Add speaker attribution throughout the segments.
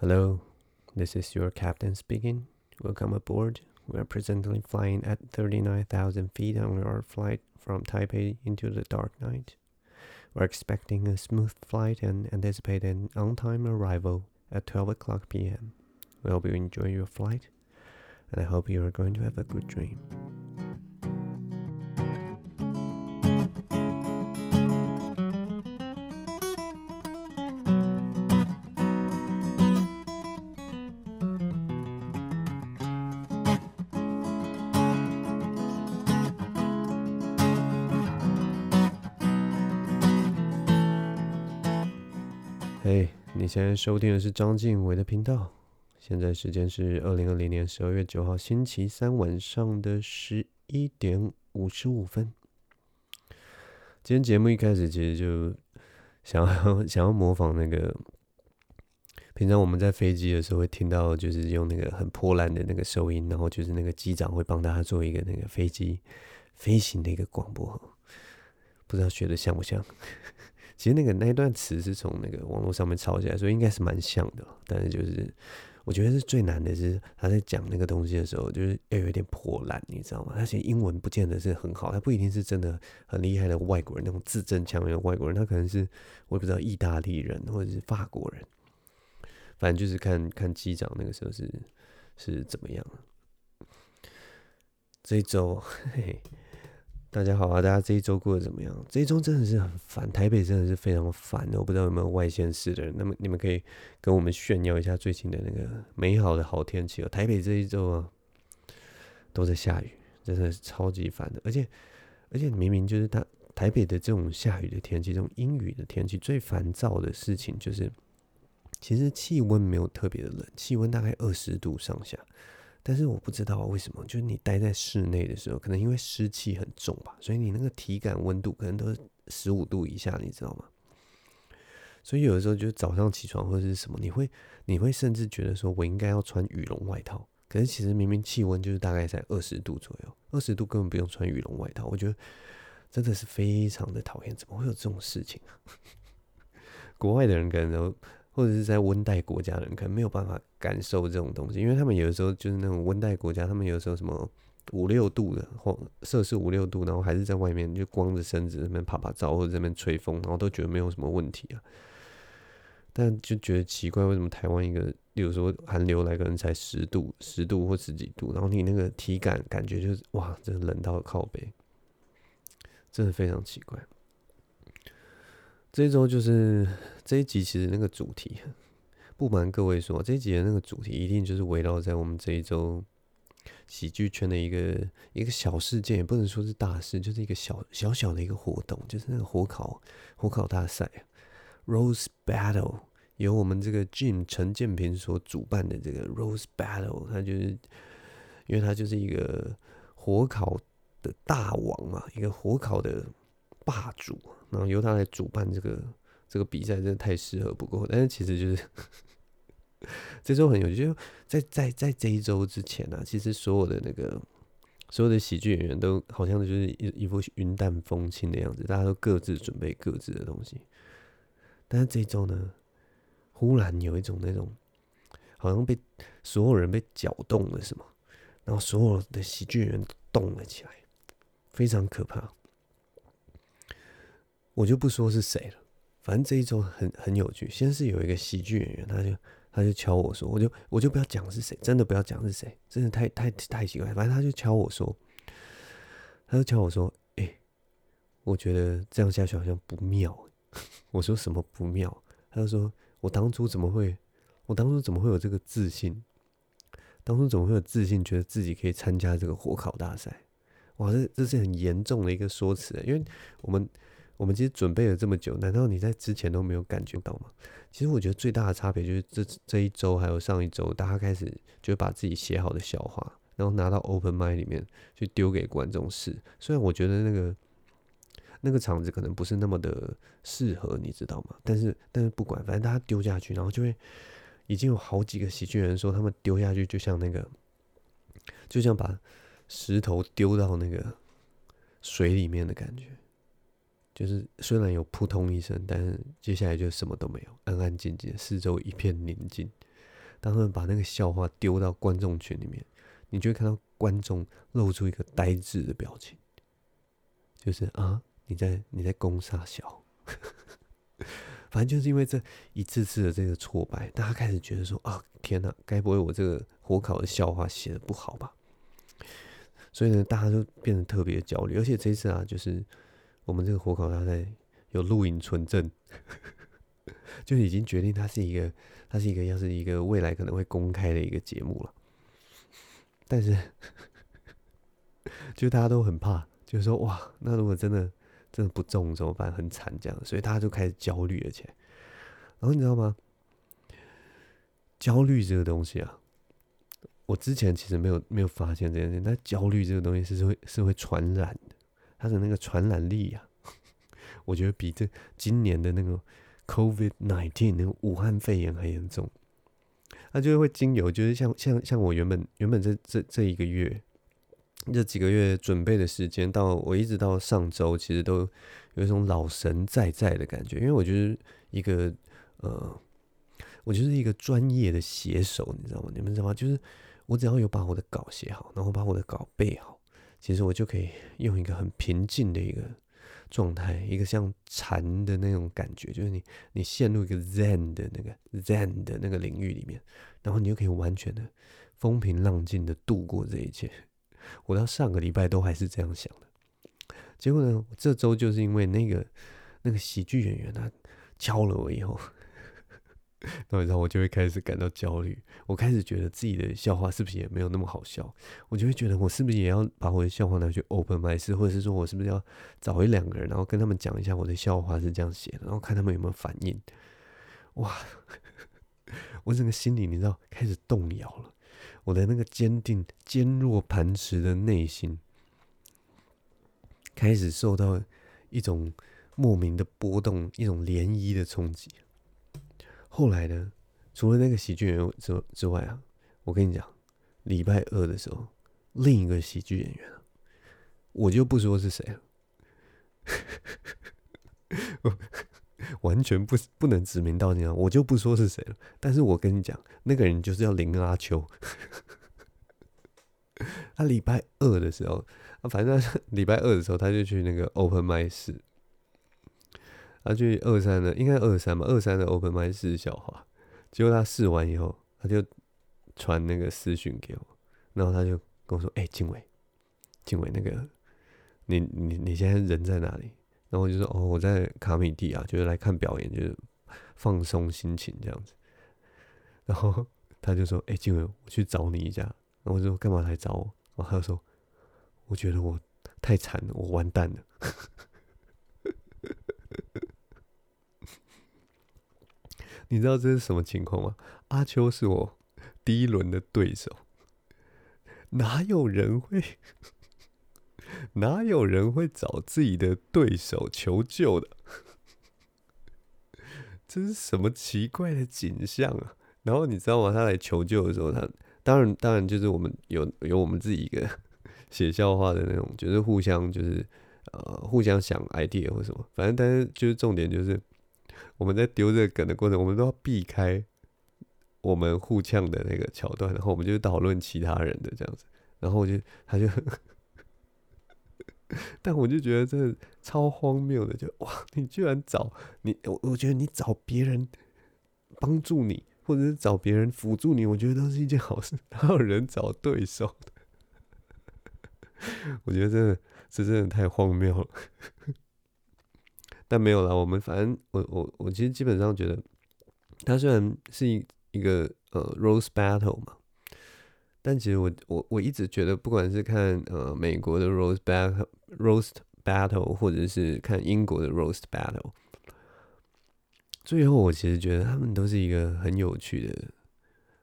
Speaker 1: Hello, this is your captain speaking. Welcome aboard. We are presently flying at 39,000 feet on our flight from Taipei into the dark night. We're expecting a smooth flight and anticipate an on-time arrival at 12 o'clock p.m. We hope you enjoy your flight, and I hope you are going to have a good dream. 现在收听的是章晋唯的频道。现在时间是二零二零年十二月九号星期三晚上的十一点五十五分。今天节目一开始其实就想要 想要模仿那个平常我们在飞机的时候会听到，就是用那个很破烂的那个收音，然后就是那个机长会帮大家做一个那个飞机飞行的一个广播，不知道学的像不像？其实那个那一段词是从那个网络上面抄下来，所以应该是蛮像的。但是就是我觉得是最难的是他在讲那个东西的时候，就是要有一点破烂，你知道吗？他写英文不见得是很好，他不一定是真的很厉害的外国人，那种字正腔圆的外国人，他可能是我也不知道意大利人或者是法国人，反正就是看看机长那个时候是是怎么样。这一周，嘿嘿。大家好啊！大家这一周过得怎么样？这一周真的是很烦，台北真的是非常烦的。我不知道有没有外县市的人，那么你们可以跟我们炫耀一下最近的那个美好的好天气哦。台北这一周啊都在下雨，真的是超级烦的。而且而且明明就是它台北的这种下雨的天气，这种阴雨的天气，最烦躁的事情就是，其实气温没有特别的冷，气温大概二十度上下。但是我不知道为什么，就是你待在室内的时候，可能因为湿气很重吧，所以你那个体感温度可能都是十五度以下，你知道吗？所以有的时候就早上起床或者是什么，你会你会甚至觉得说我应该要穿羽绒外套，可是其实明明气温就是大概在二十度左右，二十度根本不用穿羽绒外套。我觉得真的是非常的讨厌，怎么会有这种事情啊？国外的人可能都。或者是在温带国家的人可能没有办法感受这种东西，因为他们有的时候就是那种温带国家，他们有的时候什么五六度的或摄氏五六度，然后还是在外面就光着身子在那边趴趴照或者在那边吹风，然后都觉得没有什么问题啊。但就觉得奇怪，为什么台湾一个，比如说寒流来，可能才十度、十度或十几度，然后你那个体感感觉就是哇，真的冷到靠北，真的非常奇怪。这一周就是这一集，其实那个主题，不瞒各位说，这一集的那个主题一定就是围绕在我们这一周喜剧圈的一个一个小事件，也不能说是大事，就是一个小小小的一个活动，就是那个火烤火烤大赛，Rose Battle，由我们这个 Jim 陈建平所主办的这个 Rose Battle，他就是因为他就是一个火烤的大王嘛，一个火烤的霸主。然后由他来主办这个这个比赛，真的太适合不过。但是其实就是 这周很有趣，就在在在这一周之前呢、啊，其实所有的那个所有的喜剧演员都好像就是一一副云淡风轻的样子，大家都各自准备各自的东西。但是这一周呢，忽然有一种那种好像被所有人被搅动了什么，然后所有的喜剧演员都动了起来，非常可怕。我就不说是谁了，反正这一周很很有趣。先是有一个喜剧演员，他就他就敲我说，我就我就不要讲是谁，真的不要讲是谁，真的太太太奇怪。反正他就敲我说，他就敲我说，哎、我觉得这样下去好像不妙。我说什么不妙？他就说我当初怎么会，我当初怎么会有这个自信？当初怎么会有自信，觉得自己可以参加这个火烤大赛？哇，这这是很严重的一个说辞，因为我们。我们其实准备了这么久，难道你在之前都没有感觉到吗？其实我觉得最大的差别就是这这一周还有上一周，大家开始就把自己写好的笑话，然后拿到 open mic 里面去丢给观众试。虽然我觉得那个那个场子可能不是那么的适合，你知道吗？但是但是不管，反正大家丢下去，然后就会已经有好几个喜剧人说，他们丢下去就像那个，就像把石头丢到那个水里面的感觉。就是虽然有扑通一声，但是接下来就什么都没有，安安静静，四周一片宁静。当他们把那个笑话丢到观众群里面，你就会看到观众露出一个呆滞的表情，就是啊，你在你在攻杀小，反正就是因为这一次次的这个挫败，大家开始觉得说啊，天哪，该不会我这个火烤的笑话写的不好吧？所以呢，大家都变得特别焦虑，而且这次啊，就是我们这个火烤大赛有录影存证，就已经决定它是一个，它是一个，要是一个未来可能会公开的一个节目了。但是，就大家都很怕，就是说哇，那如果真的真的不中怎么办？很惨这样，所以大家就开始焦虑了起来。然后你知道吗？焦虑这个东西啊。我之前其实没有没有发现这件事，但焦虑这个东西是会是会传染的，它的那个传染力呀、啊，我觉得比这今年的那个 COVID-19 那个武汉肺炎还严重。它就会经由，就是像像像我原本原本这这这一个月，这几个月准备的时间，到我一直到上周，其实都有一种老神在在的感觉，因为我就是一个呃，我就是一个专业的写手，你知道吗？你们知道吗？就是。我只要有把我的稿写好，然后把我的稿背好，其实我就可以用一个很平静的一个状态，一个像禅的那种感觉，就是你你陷入一个 Zen 的那个 Zen 的那个领域里面，然后你就可以完全的风平浪静的度过这一切。我到上个礼拜都还是这样想的，结果呢，这周就是因为那个那个喜剧演员他教了我以后。然后我就会开始感到焦虑，我开始觉得自己的笑话是不是也没有那么好笑？我就会觉得我是不是也要把我的笑话拿去 open mic，或者是说我是不是要找一两个人，然后跟他们讲一下我的笑话是这样写的，然后看他们有没有反应？哇！我整个心里你知道开始动摇了，我的那个坚定坚若磐石的内心开始受到一种莫名的波动，一种涟漪的冲击。后来呢？除了那个喜剧演员之之外啊，我跟你讲，礼拜二的时候，另一个喜剧演员啊，我就不说是谁了，完全不不能指名道姓啊，我就不说是谁了。但是我跟你讲，那个人就是叫林阿秋。他礼拜二的时候，反正礼拜二的时候，他就去那个 open mic 室。他去二三的，应该二三吧，二三的 open mic 试小话，结果他试完以后，他就传那个私讯给我，然后他就跟我说：“哎、欸，晋玮，晋玮，那个你你你现在人在哪里？”然后我就说：“哦，我在卡米蒂啊，就是来看表演，就是放松心情这样子。”然后他就说：“哎、欸，晋玮，我去找你一下。”然后我就说：“干嘛来找我？”然后他就说：“我觉得我太惨了，我完蛋了。”你知道这是什么情况吗？阿秋是我第一轮的对手，哪有人会哪有人会找自己的对手求救的？这是什么奇怪的景象啊？然后你知道吗？他来求救的时候，他当然当然就是我们有有我们自己一个 写笑话的那种，就是互相就是呃互相想 idea 或什么，反正但是就是重点就是。我们在丢这个梗的过程，我们都要避开我们互呛的那个桥段，然后我们就讨论其他人的这样子。然后我就他就，但我就觉得这超荒谬的，就哇，你居然找你，我我觉得你找别人帮助你，或者是找别人辅助你，我觉得都是一件好事。哪有人找对手？我觉得真的，这真的太荒谬了。但没有啦，我们反正我我我其实基本上觉得，它虽然是一一个呃 roast battle 嘛，但其实我我我一直觉得，不管是看呃美国的 roast battle roast battle，或者是看英国的 roast battle，最后我其实觉得他们都是一个很有趣的、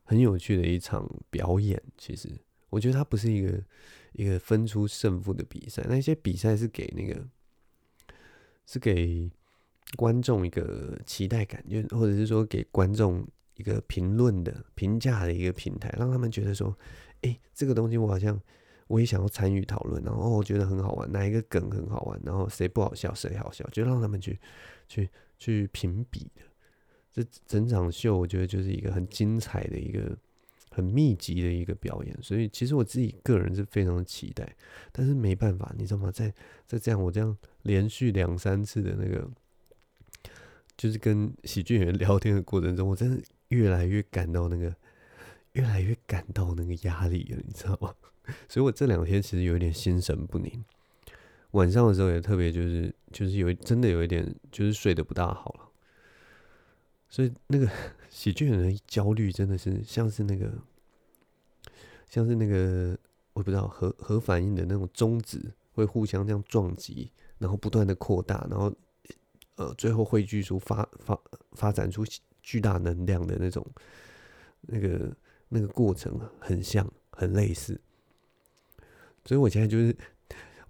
Speaker 1: 很有趣的一场表演。其实我觉得它不是一个一个分出胜负的比赛，那些比赛是给那个。是给观众一个期待感，就或者是说给观众一个评论的评价的一个平台，让他们觉得说，哎，这个东西我好像我也想要参与讨论，然后我觉得很好玩，哪一个梗很好玩，然后谁不好笑谁好笑，就让他们去去去评比的。这整场秀我觉得就是一个很精彩的一个很密集的一个表演，所以其实我自己个人是非常期待，但是没办法，你知道吗？在在这样我这样连续两三次的那个，就是跟喜剧演员聊天的过程中，我真的越来越感到那个，越来越感到那个压力了，你知道吗？所以我这两天其实有一点心神不宁，晚上的时候也特别就是就是有真的有一点就是睡得不大好了。所以那个喜剧人的焦虑真的是像是那个，像是那个我不知道核核反应的那种中子会互相这样撞击，然后不断的扩大，然后呃最后汇聚出发发发展出巨大能量的那种那个那个过程很像很类似。所以我现在就是。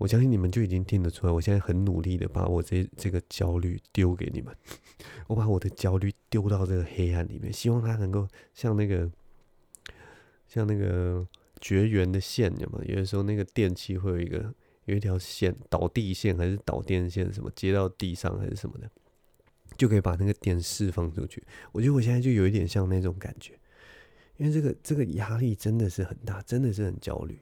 Speaker 1: 我相信你们就已经听得出来，我现在很努力的把我这这个焦虑丢给你们，我把我的焦虑丢到这个黑暗里面，希望它能够像那个像那个绝缘的线，有吗有？有的时候那个电器会有一个有一条线导地线还是导电线什么接到地上还是什么的，就可以把那个电释放出去。我觉得我现在就有一点像那种感觉，因为这个这个压力真的是很大，真的是很焦虑。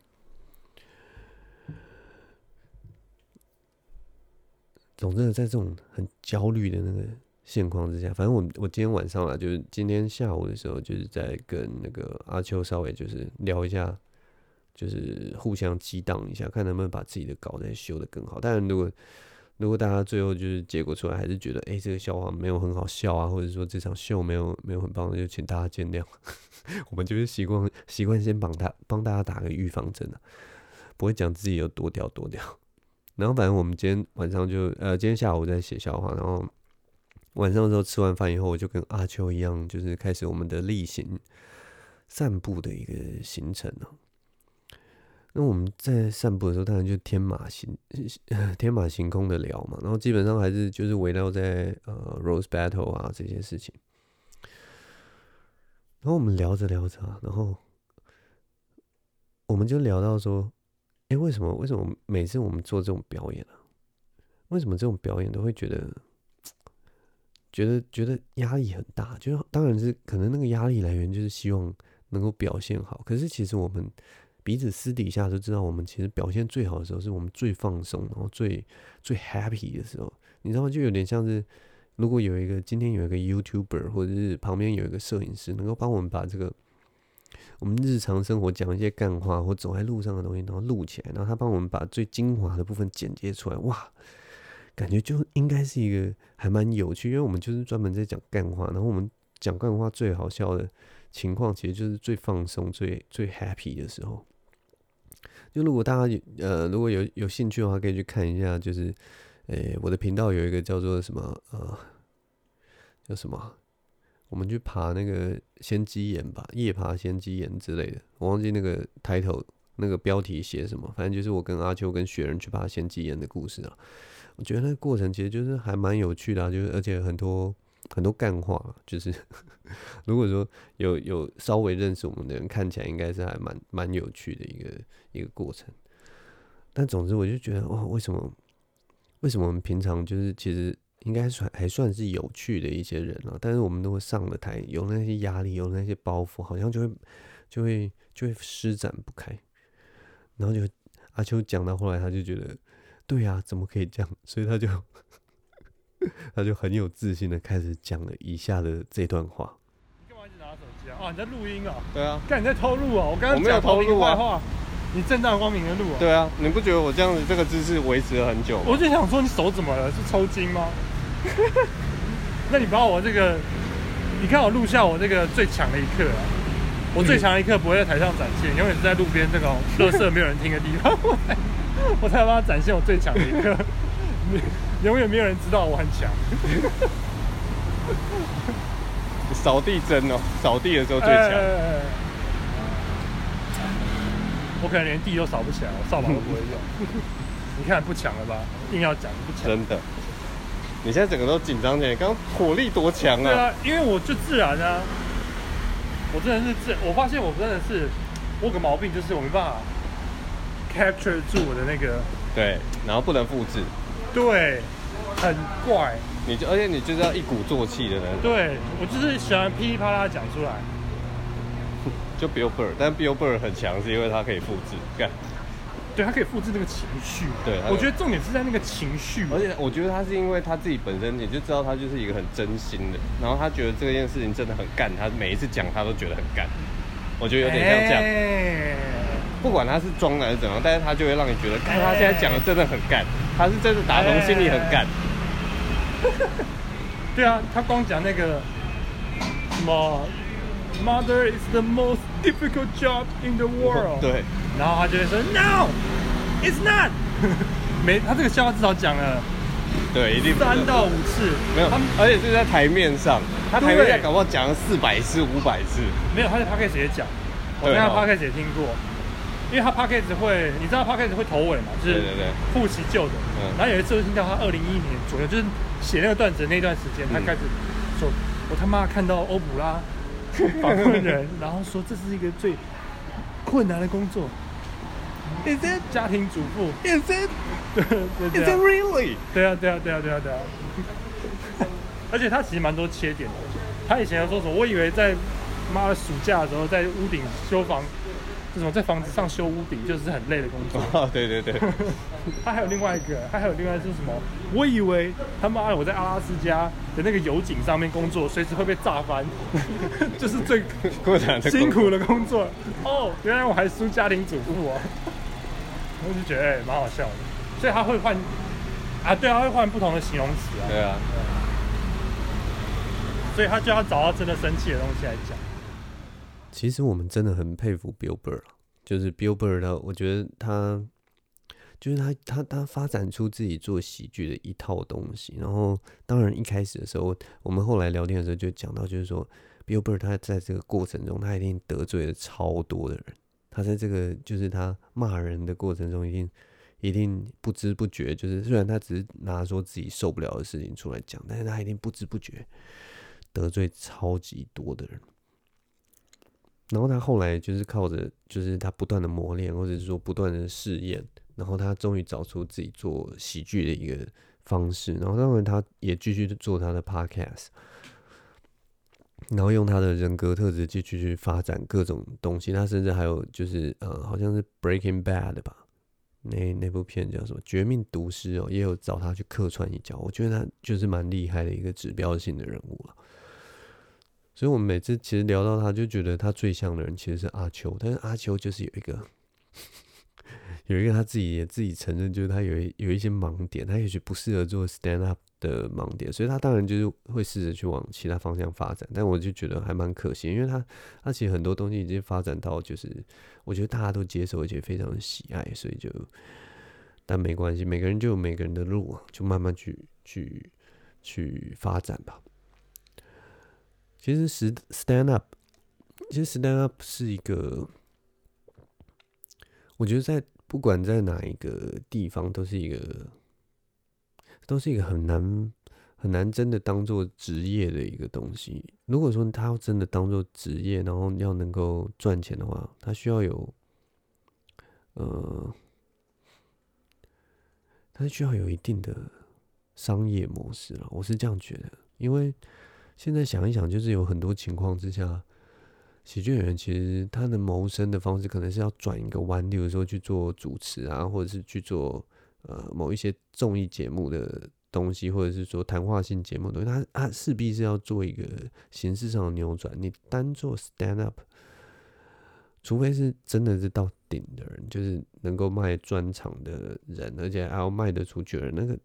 Speaker 1: 总之，在这种很焦虑的那个现况之下，反正我我今天晚上啊，就是今天下午的时候，就是在跟那个阿秋稍微就是聊一下，就是互相激荡一下，看能不能把自己的稿再修得更好。当然，如果如果大家最后就是结果出来还是觉得，哎、这个笑话没有很好笑啊，或者说这场秀没有没有很棒，就请大家见谅。我们就是习惯习惯先帮他帮大家打个预防针啊，不会讲自己有多屌多屌。然后反正我们今天晚上就呃，今天下午在写笑话，然后晚上的时候吃完饭以后，我就跟阿秋一样，就是开始我们的例行散步的一个行程了。那我们在散步的时候，当然就天马行 天马行空的聊嘛，然后基本上还是就是围绕在呃 Rose Battle 啊这些事情。然后我们聊着聊着，然后我们就聊到说。哎，为什么？为什么每次我们做这种表演啊？为什么这种表演都会觉得，觉得觉得压力很大？就是当然是可能那个压力来源就是希望能够表现好。可是其实我们彼此私底下都知道，我们其实表现最好的时候是我们最放松，然后最最 happy 的时候。你知道吗？就有点像是，如果有一个今天有一个 YouTuber，或者是旁边有一个摄影师，能够帮我们把这个。我们日常生活讲一些干话，或走在路上的东西，然后录起来，然后他帮我们把最精华的部分剪接出来，哇，感觉就应该是一个还蛮有趣，因为我们就是专门在讲干话，然后我们讲干话最好笑的情况，其实就是最放松、最最 happy 的时候。就如果大家呃如果有有兴趣的话，可以去看一下，就是呃、我的频道有一个叫做什么呃叫什么。我们去爬那个仙迹岩吧，夜爬仙迹岩之类的，我忘记那个抬头那个标题写什么，反正就是我跟阿秋跟雪人去爬仙迹岩的故事啊。我觉得那个过程其实就是还蛮有趣的啊，就是而且很多很多干话，就是 如果说有有稍微认识我们的人，看起来应该是还蛮蛮有趣的一个一个过程。但总之，我就觉得哇，为什么为什么我们平常就是其实。应该算还算是有趣的一些人了，但是我们都会上了台，有那些压力，有那些包袱，好像就会就会就会施展不开。然后就阿秋讲到后来，他就觉得，对呀、啊，怎么可以这样？所以他就 他就很有自信的开始讲了以下的这段话。你干嘛一直拿手机啊？哦，你在录音啊？对啊。干，你在偷录啊？我刚刚没有偷录啊。你正大光明的录啊？对啊。你不觉得我这样子这个姿势维持了很久吗？我就想说，你手怎么了？是抽筋吗？那你把我这个，你看我录下我这个最强的一刻啊！我最强的一刻不会在台上展现，永远是在路边这种垃圾没有人听的地方，我才要帮他展现我最强的一刻。永远没有人知道我很强。扫地真哦，扫地的时候最强。欸欸欸欸我可能连地都扫不起来，我扫把都不会用。你看不强了吧？硬要讲不强，真的。你现在整个都紧张点，刚刚火力多强啊！对啊，因为我就自然啊，我真的是自，我发现我真的是，我有个毛病就是我没办法 capture 住我的那个，对，然后不能复制，对，很怪。你就而且你就是要一鼓作气的人。
Speaker 2: 对，我就是喜欢噼里啪啦讲出来。
Speaker 1: 就 Bill Burr，但 Bill Burr 很强，是因为他可以复制，干。
Speaker 2: 对，他可以复制那个情绪。
Speaker 1: 对，
Speaker 2: 我觉得重点是在那个情绪。
Speaker 1: 而且我觉得他是因为他自己本身，你就知道他就是一个很真心的，然后他觉得这件事情真的很干，他每一次讲他都觉得很干。我觉得有点像这样。欸、不管他是装的还是怎样，但是他就会让你觉得，看、欸、他现在讲的真的很干，他是真的打从心里很干。
Speaker 2: 欸、对啊，他光讲那个什么。Mother is the most difficult job in the world。
Speaker 1: 对，
Speaker 2: 然后他就会说，No, it's not。没，他这个笑话至少讲了，
Speaker 1: 对，一定
Speaker 2: 三到五次，
Speaker 1: 没有，而且是在台面上，他台面上搞不好讲了四百次、五百次，
Speaker 2: 没有，他在 Podcast 也讲，我在他 Podcast 也听过，因为他 Podcast 会，你知道 Podcast 会头尾嘛，就是复习旧的，然后有一次我听到他二零一一年左右，就是写那个段子的那段时间，他开始说，我他妈看到欧普拉。访问人，然后说这是一个最困难的工作。Is it 家庭主妇？Is it？对对
Speaker 1: Is it really？
Speaker 2: 对啊对啊对啊对啊对啊。而且他其实蛮多缺点的。他以前要说什么？我以为在妈的暑假的时候在屋顶修房。这种在房子上修屋顶就是很累的工作。
Speaker 1: 哦，对对对。
Speaker 2: 他还有另外一个，他还有另外是什么？我以为他妈的我在阿拉斯加的那个油井上面工作，随时会被炸翻，就是最辛苦的工作。哦，原来我还输家庭主妇啊！我就觉得哎，蛮好笑的。所以他会换啊，对啊，他会换不同的形容词啊。
Speaker 1: 对啊。
Speaker 2: 所以他就要找到真的生气的东西来讲。
Speaker 1: 其实我们真的很佩服 Bill Burr，就是 Bill Burr 他，我觉得他就是他他他发展出自己做喜剧的一套东西。然后，当然一开始的时候，我们后来聊天的时候就讲到，就是说 Bill Burr 他在这个过程中，他一定得罪了超多的人。他在这个就是他骂人的过程中，一定一定不知不觉，就是虽然他只是拿说自己受不了的事情出来讲，但是他一定不知不觉得罪超级多的人。然后他后来就是靠着，就是他不断的磨练，或者是说不断的试验，然后他终于找出自己做喜剧的一个方式。然后当然他也继续做他的 podcast，然后用他的人格特质继续去发展各种东西。他甚至还有就是呃，好像是 Breaking Bad 吧，那那部片叫什么《绝命毒师》哦，也有找他去客串一脚。我觉得他就是蛮厉害的一个指标性的人物了。所以，我们每次其实聊到他，就觉得他最像的人其实是阿秋。但是阿秋就是有一个，有一个他自己也自己承认，就是他有一有一些盲点，他也许不适合做 stand up 的盲点。所以他当然就是会试着去往其他方向发展。但我就觉得还蛮可惜，因为他他其实很多东西已经发展到就是我觉得大家都接受，而且非常的喜爱。所以就，但没关系，每个人就有每个人的路，就慢慢去去去发展吧。其实是 stand up，其实 stand up 是一个，我觉得在不管在哪一个地方，都是一个，都是一个很难很难真的当做职业的一个东西。如果说他要真的当做职业，然后要能够赚钱的话，他需要有，呃，他需要有一定的商业模式了。我是这样觉得，因为。现在想一想，就是有很多情况之下，喜剧演员其实他的谋生的方式可能是要转一个弯，例如说去做主持啊，或者是去做呃某一些综艺节目的东西，或者是说谈话性节目的东西，他他势必是要做一个形式上的扭转。你单做 stand up，除非是真的是到顶的人，就是能够卖专场的人，而且还要卖得出去的人，那个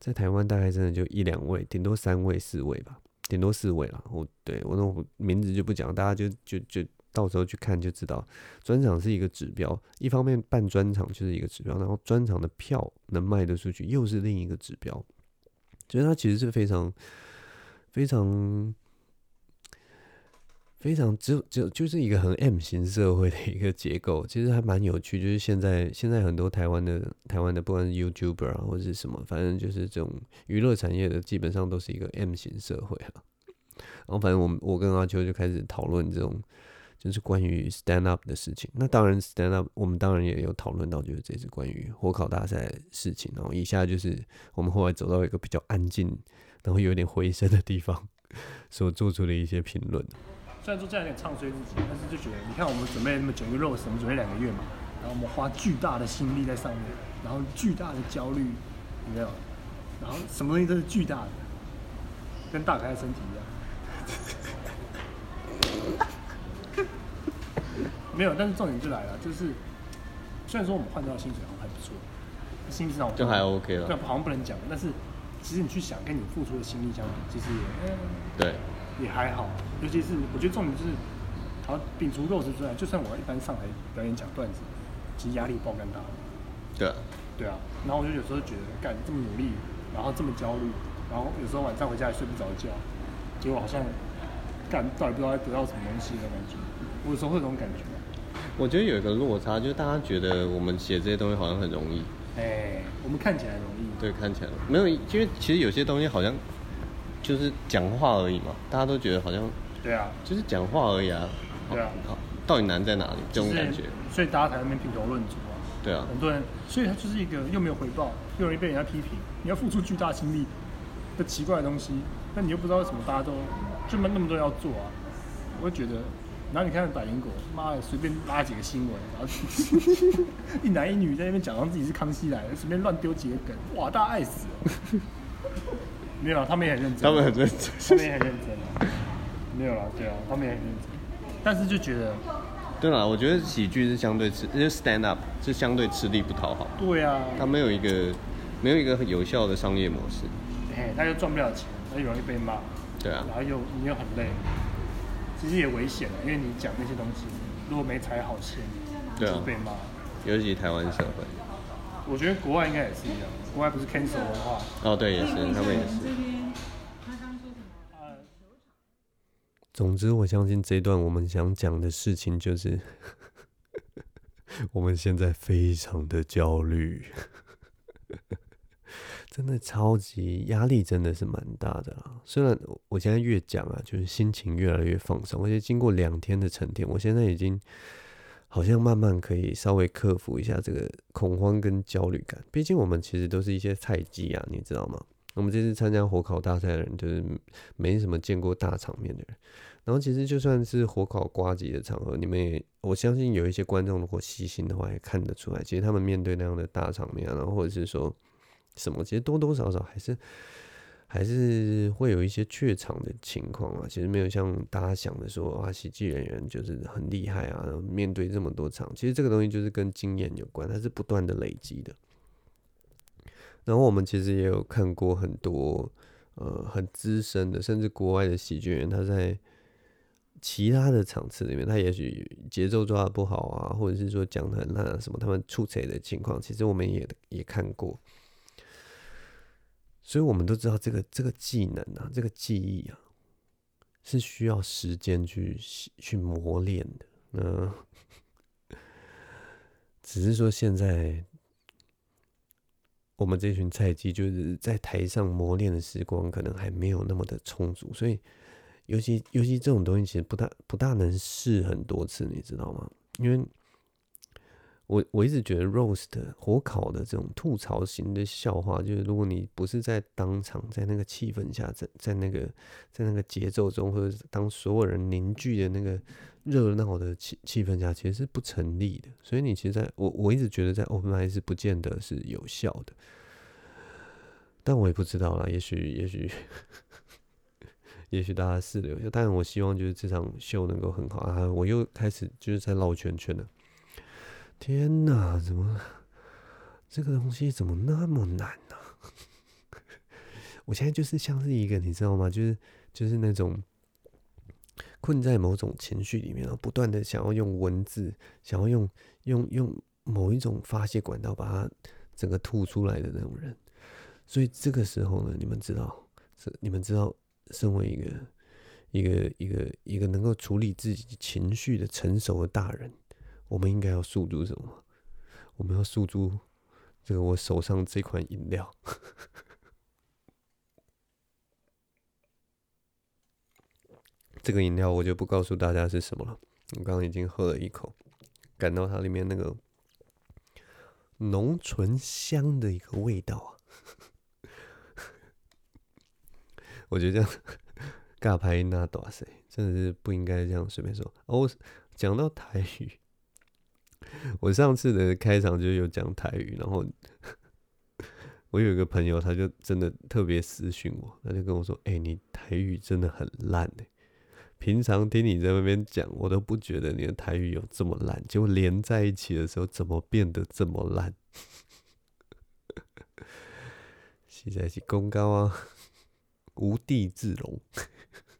Speaker 1: 在台湾大概真的就一两位，顶多三位、四位吧。顶多四位了，我对我那我名字就不讲，大家就就就到时候去看就知道。专场是一个指标，一方面办专场就是一个指标，然后专场的票能卖得出去又是另一个指标。所以它其实是非常非常非常只有只有就是一个很 M 型社会的一个结构，其实还蛮有趣。就是现在现在很多台湾的台湾的不管是 YouTuber 啊或者是什么，反正就是这种娱乐产业的，基本上都是一个 M 型社会了。然后反正我们我跟阿秋就开始讨论这种就是关于 stand up 的事情。那当然 stand up 我们当然也有讨论到就是这次关于火烤大赛的事情。然后以下就是我们后来走到一个比较安静然后有点回声的地方，所做出的一些评论。
Speaker 2: 虽然说这样有点唱衰自己，但是就觉得，你看我们准备那么久，一个 roast，我们准备两个月嘛，然后我们花巨大的心力在上面，然后巨大的焦虑，有没有？然后什么东西都是巨大的，跟大开的身体一样。没有，但是重点就来了，就是虽然说我们换到的薪水好像还不错，薪资上
Speaker 1: 就还 OK 了，
Speaker 2: 对，好像不能讲，但是其实你去想，跟你付出的心力相比，其实也，嗯、
Speaker 1: 对，
Speaker 2: 也还好。尤其是我觉得重点就是，好摒除肉食之外，就算我一般上台表演讲段子，其实压力爆更大。
Speaker 1: 对啊，
Speaker 2: 对啊。然后我就有时候觉得，干这么努力，然后这么焦虑，然后有时候晚上回家也睡不着觉，结果好像干到底不知道在得到什么东西的感觉。我有时候会有这种感觉。
Speaker 1: 我觉得有一个落差，就是大家觉得我们写这些东西好像很容易。
Speaker 2: 哎、欸，我们看起来容易。
Speaker 1: 对，看起来没有，因为其实有些东西好像就是讲话而已嘛，大家都觉得好像。
Speaker 2: 对啊。
Speaker 1: 就是讲话而已啊。
Speaker 2: 对啊。
Speaker 1: 好，到底难在哪里？这种感觉。
Speaker 2: 所以大家才在那边评头论足啊。
Speaker 1: 对啊。
Speaker 2: 很多人，所以他就是一个又没有回报，又容易被人家批评，你要付出巨大心力的奇怪的东西，但你又不知道为什么大家都就那么多人要做啊？我会觉得。然后你看百灵果，妈的，随便拉几个新闻，然后 一男一女在那边讲，让自己是康熙来的，随便乱丢几个梗，哇，大家爱死了。没有，他们也很认真。
Speaker 1: 他们很认真，
Speaker 2: 他们也很认真。没有了，对啊，他们也很认真。但是就觉得，
Speaker 1: 对啊，我觉得喜剧是相对吃，就是 stand up 是相对吃力不讨好。
Speaker 2: 对啊。
Speaker 1: 他没有一个没有一个很有效的商业模式。
Speaker 2: 哎，他又赚不了钱，他又容易被骂。
Speaker 1: 对啊。
Speaker 2: 然后又你又很累。其实也危险了，因为你讲那些东西，如果没踩好线，对啊，就被骂。
Speaker 1: 尤其台湾社会，
Speaker 2: 我觉得国外应该也是一样，国外不是 cancel 文化？
Speaker 1: 哦，对，也是，他们也是。总之，我相信这一段我们想讲的事情就是，我们现在非常的焦虑。真的超级压力，真的是蛮大的啦。虽然我现在越讲啊，就是心情越来越放松，而且经过两天的沉淀，我现在已经好像慢慢可以稍微克服一下这个恐慌跟焦虑感。毕竟我们其实都是一些菜鸡啊，你知道吗？我们这次参加火烤大赛的人，就是没什么见过大场面的人。然后其实就算是火烤呱吉的场合，你们也我相信有一些观众如果细心的话，也看得出来，其实他们面对那样的大场面啊，然后或者是说。什么？其实多多少少还是还是会有一些怯场的情况啊。其实没有像大家想的说啊，喜剧演员就是很厉害啊，面对这么多场，其实这个东西就是跟经验有关，它是不断的累积的。然后我们其实也有看过很多呃很资深的，甚至国外的喜剧演员，他在其他的场次里面，他也许节奏抓的不好啊，或者是说讲的很烂啊什么，他们出彩的情况，其实我们也也看过。所以我们都知道，这个这个技能啊，这个技艺啊，是需要时间去去磨练的。那 只是说，现在我们这群菜鸡就是在台上磨练的时光，可能还没有那么的充足。所以，尤其尤其这种东西，其实不大不大能试很多次，你知道吗？因为。我我一直觉得 roast 火烤的这种吐槽型的笑话，就是如果你不是在当场，在那个气氛下，在在那个在那个节奏中，或者当所有人凝聚的那个热闹的气气氛下，其实是不成立的。所以你其实在我我一直觉得在 open mic 是不见得是有效的，但我也不知道啦，也许也许 也许大家试了有效，但我希望就是这场秀能够很好啊！我又开始就是在绕圈圈了。天哪，怎么这个东西怎么那么难呢、我现在就是像是一个，你知道吗？就是就是那种困在某种情绪里面，然后不断的想要用文字，想要用用用某一种发泄管道把它整个吐出来的那种人。所以这个时候呢，你们知道，是你们知道，身为一个一个一个一个能够处理自己情绪的成熟的大人。我们应该要诉诸什么？我们要诉诸这个我手上这款饮料。这个饮料我就不告诉大家是什么了。我刚刚已经喝了一口，感到它里面那个浓醇香的一个味道啊。我觉得这样 尬拍那多塞，真的是不应该这样随便说。哦，讲到台语，我上次的开场就有讲台语，然后我有一个朋友，他就真的特别私讯我，他就跟我说：“哎、你台语真的很烂哎。”平常听你在那边讲，我都不觉得你的台语有这么烂，结果连在一起的时候，怎么变得这么烂？实在是功高啊，无地自容，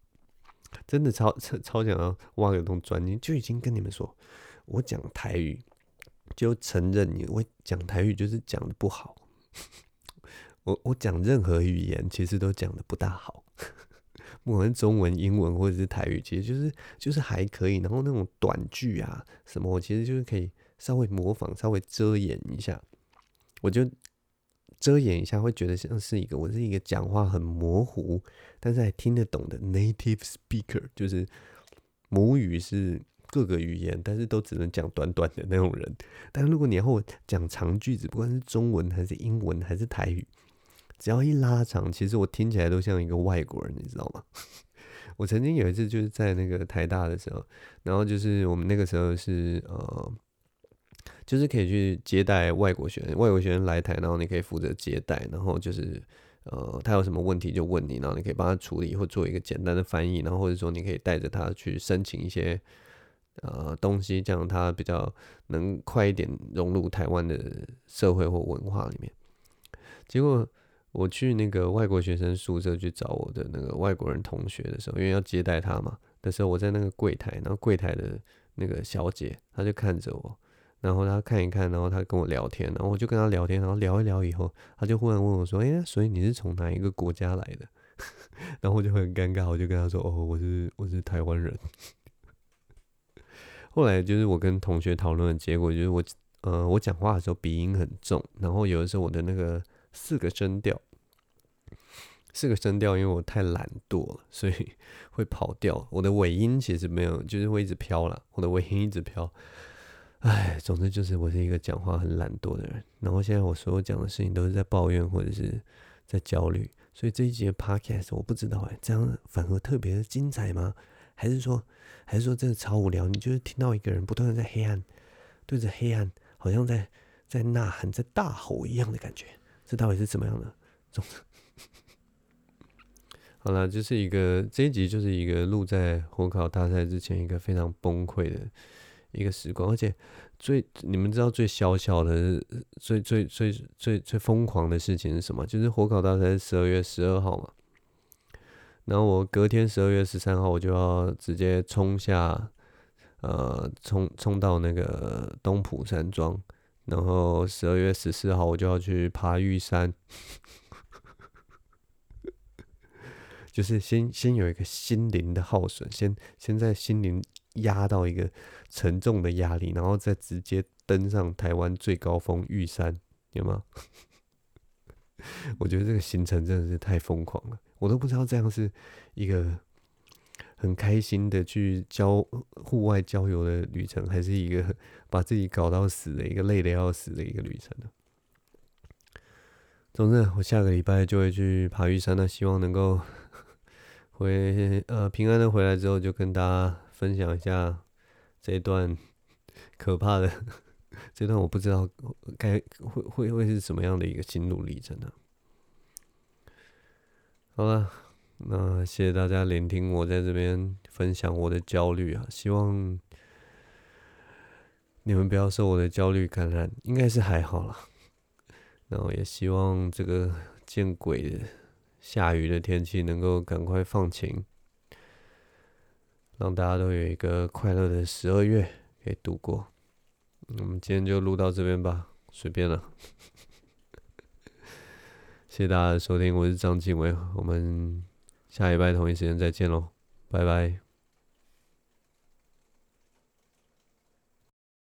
Speaker 1: 真的超超超想要挖个洞钻进，就已经跟你们说，我讲台语就承认你，我讲台语就是讲的不好，我我讲任何语言其实都讲的不大好。不管是中文、英文或者是台语，其实就是就是还可以。然后那种短句啊什么，我其实就是可以稍微模仿、稍微遮掩一下。我就遮掩一下，会觉得像是一个我是一个讲话很模糊，但是还听得懂的 native speaker，就是母语是各个语言，但是都只能讲短短的那种人。但如果你要讲长句子，不管是中文还是英文还是台语。只要一拉长，其实我听起来都像一个外国人，你知道吗？我曾经有一次就是在那个台大的时候，然后就是我们那个时候是呃，就是可以去接待外国学生，外国学生来台，然后你可以负责接待，然后就是呃，他有什么问题就问你，然后你可以帮他处理或做一个简单的翻译，然后或者说你可以带着他去申请一些呃东西，这样他比较能快一点融入台湾的社会或文化里面。结果。我去那个外国学生宿舍去找我的那个外国人同学的时候，因为要接待他嘛的时候，我在那个柜台，然后柜台的那个小姐，她就看着我，然后她看一看，然后她跟我聊天，然后我就跟她聊天，然后聊一聊以后，她就忽然问我说：“哎，所以你是从哪一个国家来的？” 然后我就很尴尬，我就跟她说：“哦，我是我是台湾人。” 后来就是我跟同学讨论的结果，就是我呃我讲话的时候鼻音很重，然后有的时候我的那个。四个声调，四个声调，因为我太懒惰了，所以 会跑调。我的尾音其实没有，就是会一直飘了。我的尾音一直飘，哎，总之就是我是一个讲话很懒惰的人。然后现在我所有讲的事情都是在抱怨或者是在焦虑，所以这一集的 podcast 我不知道哎，这样反而特别的精彩吗？还是说，还是说真的超无聊？你就是听到一个人不断的在黑暗，对着黑暗，好像在在呐喊，在大吼一样的感觉。这到底是怎么样的？总之，好了，就是一个这一集就是一个录在火烤大赛之前一个非常崩溃的一个时光，而且最你们知道最小小的、最最最最最疯狂的事情是什么？就是火烤大赛十二月十二号嘛，然后我隔天十二月十三号我就要直接冲下，呃，冲冲到那个东埔山庄。然后十二月十四号我就要去爬玉山，就是先先有一个心灵的耗损，先先在心灵压到一个沉重的压力，然后再直接登上台湾最高峰玉山，有吗？我觉得这个行程真的是太疯狂了，我都不知道这样是一个。很开心的去郊户外郊游的旅程，还是一个把自己搞到死的一个累的要死的一个旅程呢？总之，我下个礼拜就会去爬玉山，那希望能够回呃平安的回来之后，就跟大家分享一下这段可怕的 这段，我不知道该会会会是什么样的一个心路历程呢？好了。那谢谢大家聆听我在这边分享我的焦虑啊，希望你们不要受我的焦虑感染，应该是还好啦。然后也希望这个见鬼的下雨的天气能够赶快放晴，让大家都有一个快乐的十二月可以度过。我们今天就录到这边吧，随便了。谢谢大家的收听，我是张晋唯，我们。下礼拜同一时间再见喽，拜拜。